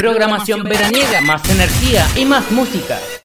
Programación veraniega, más energía y más música.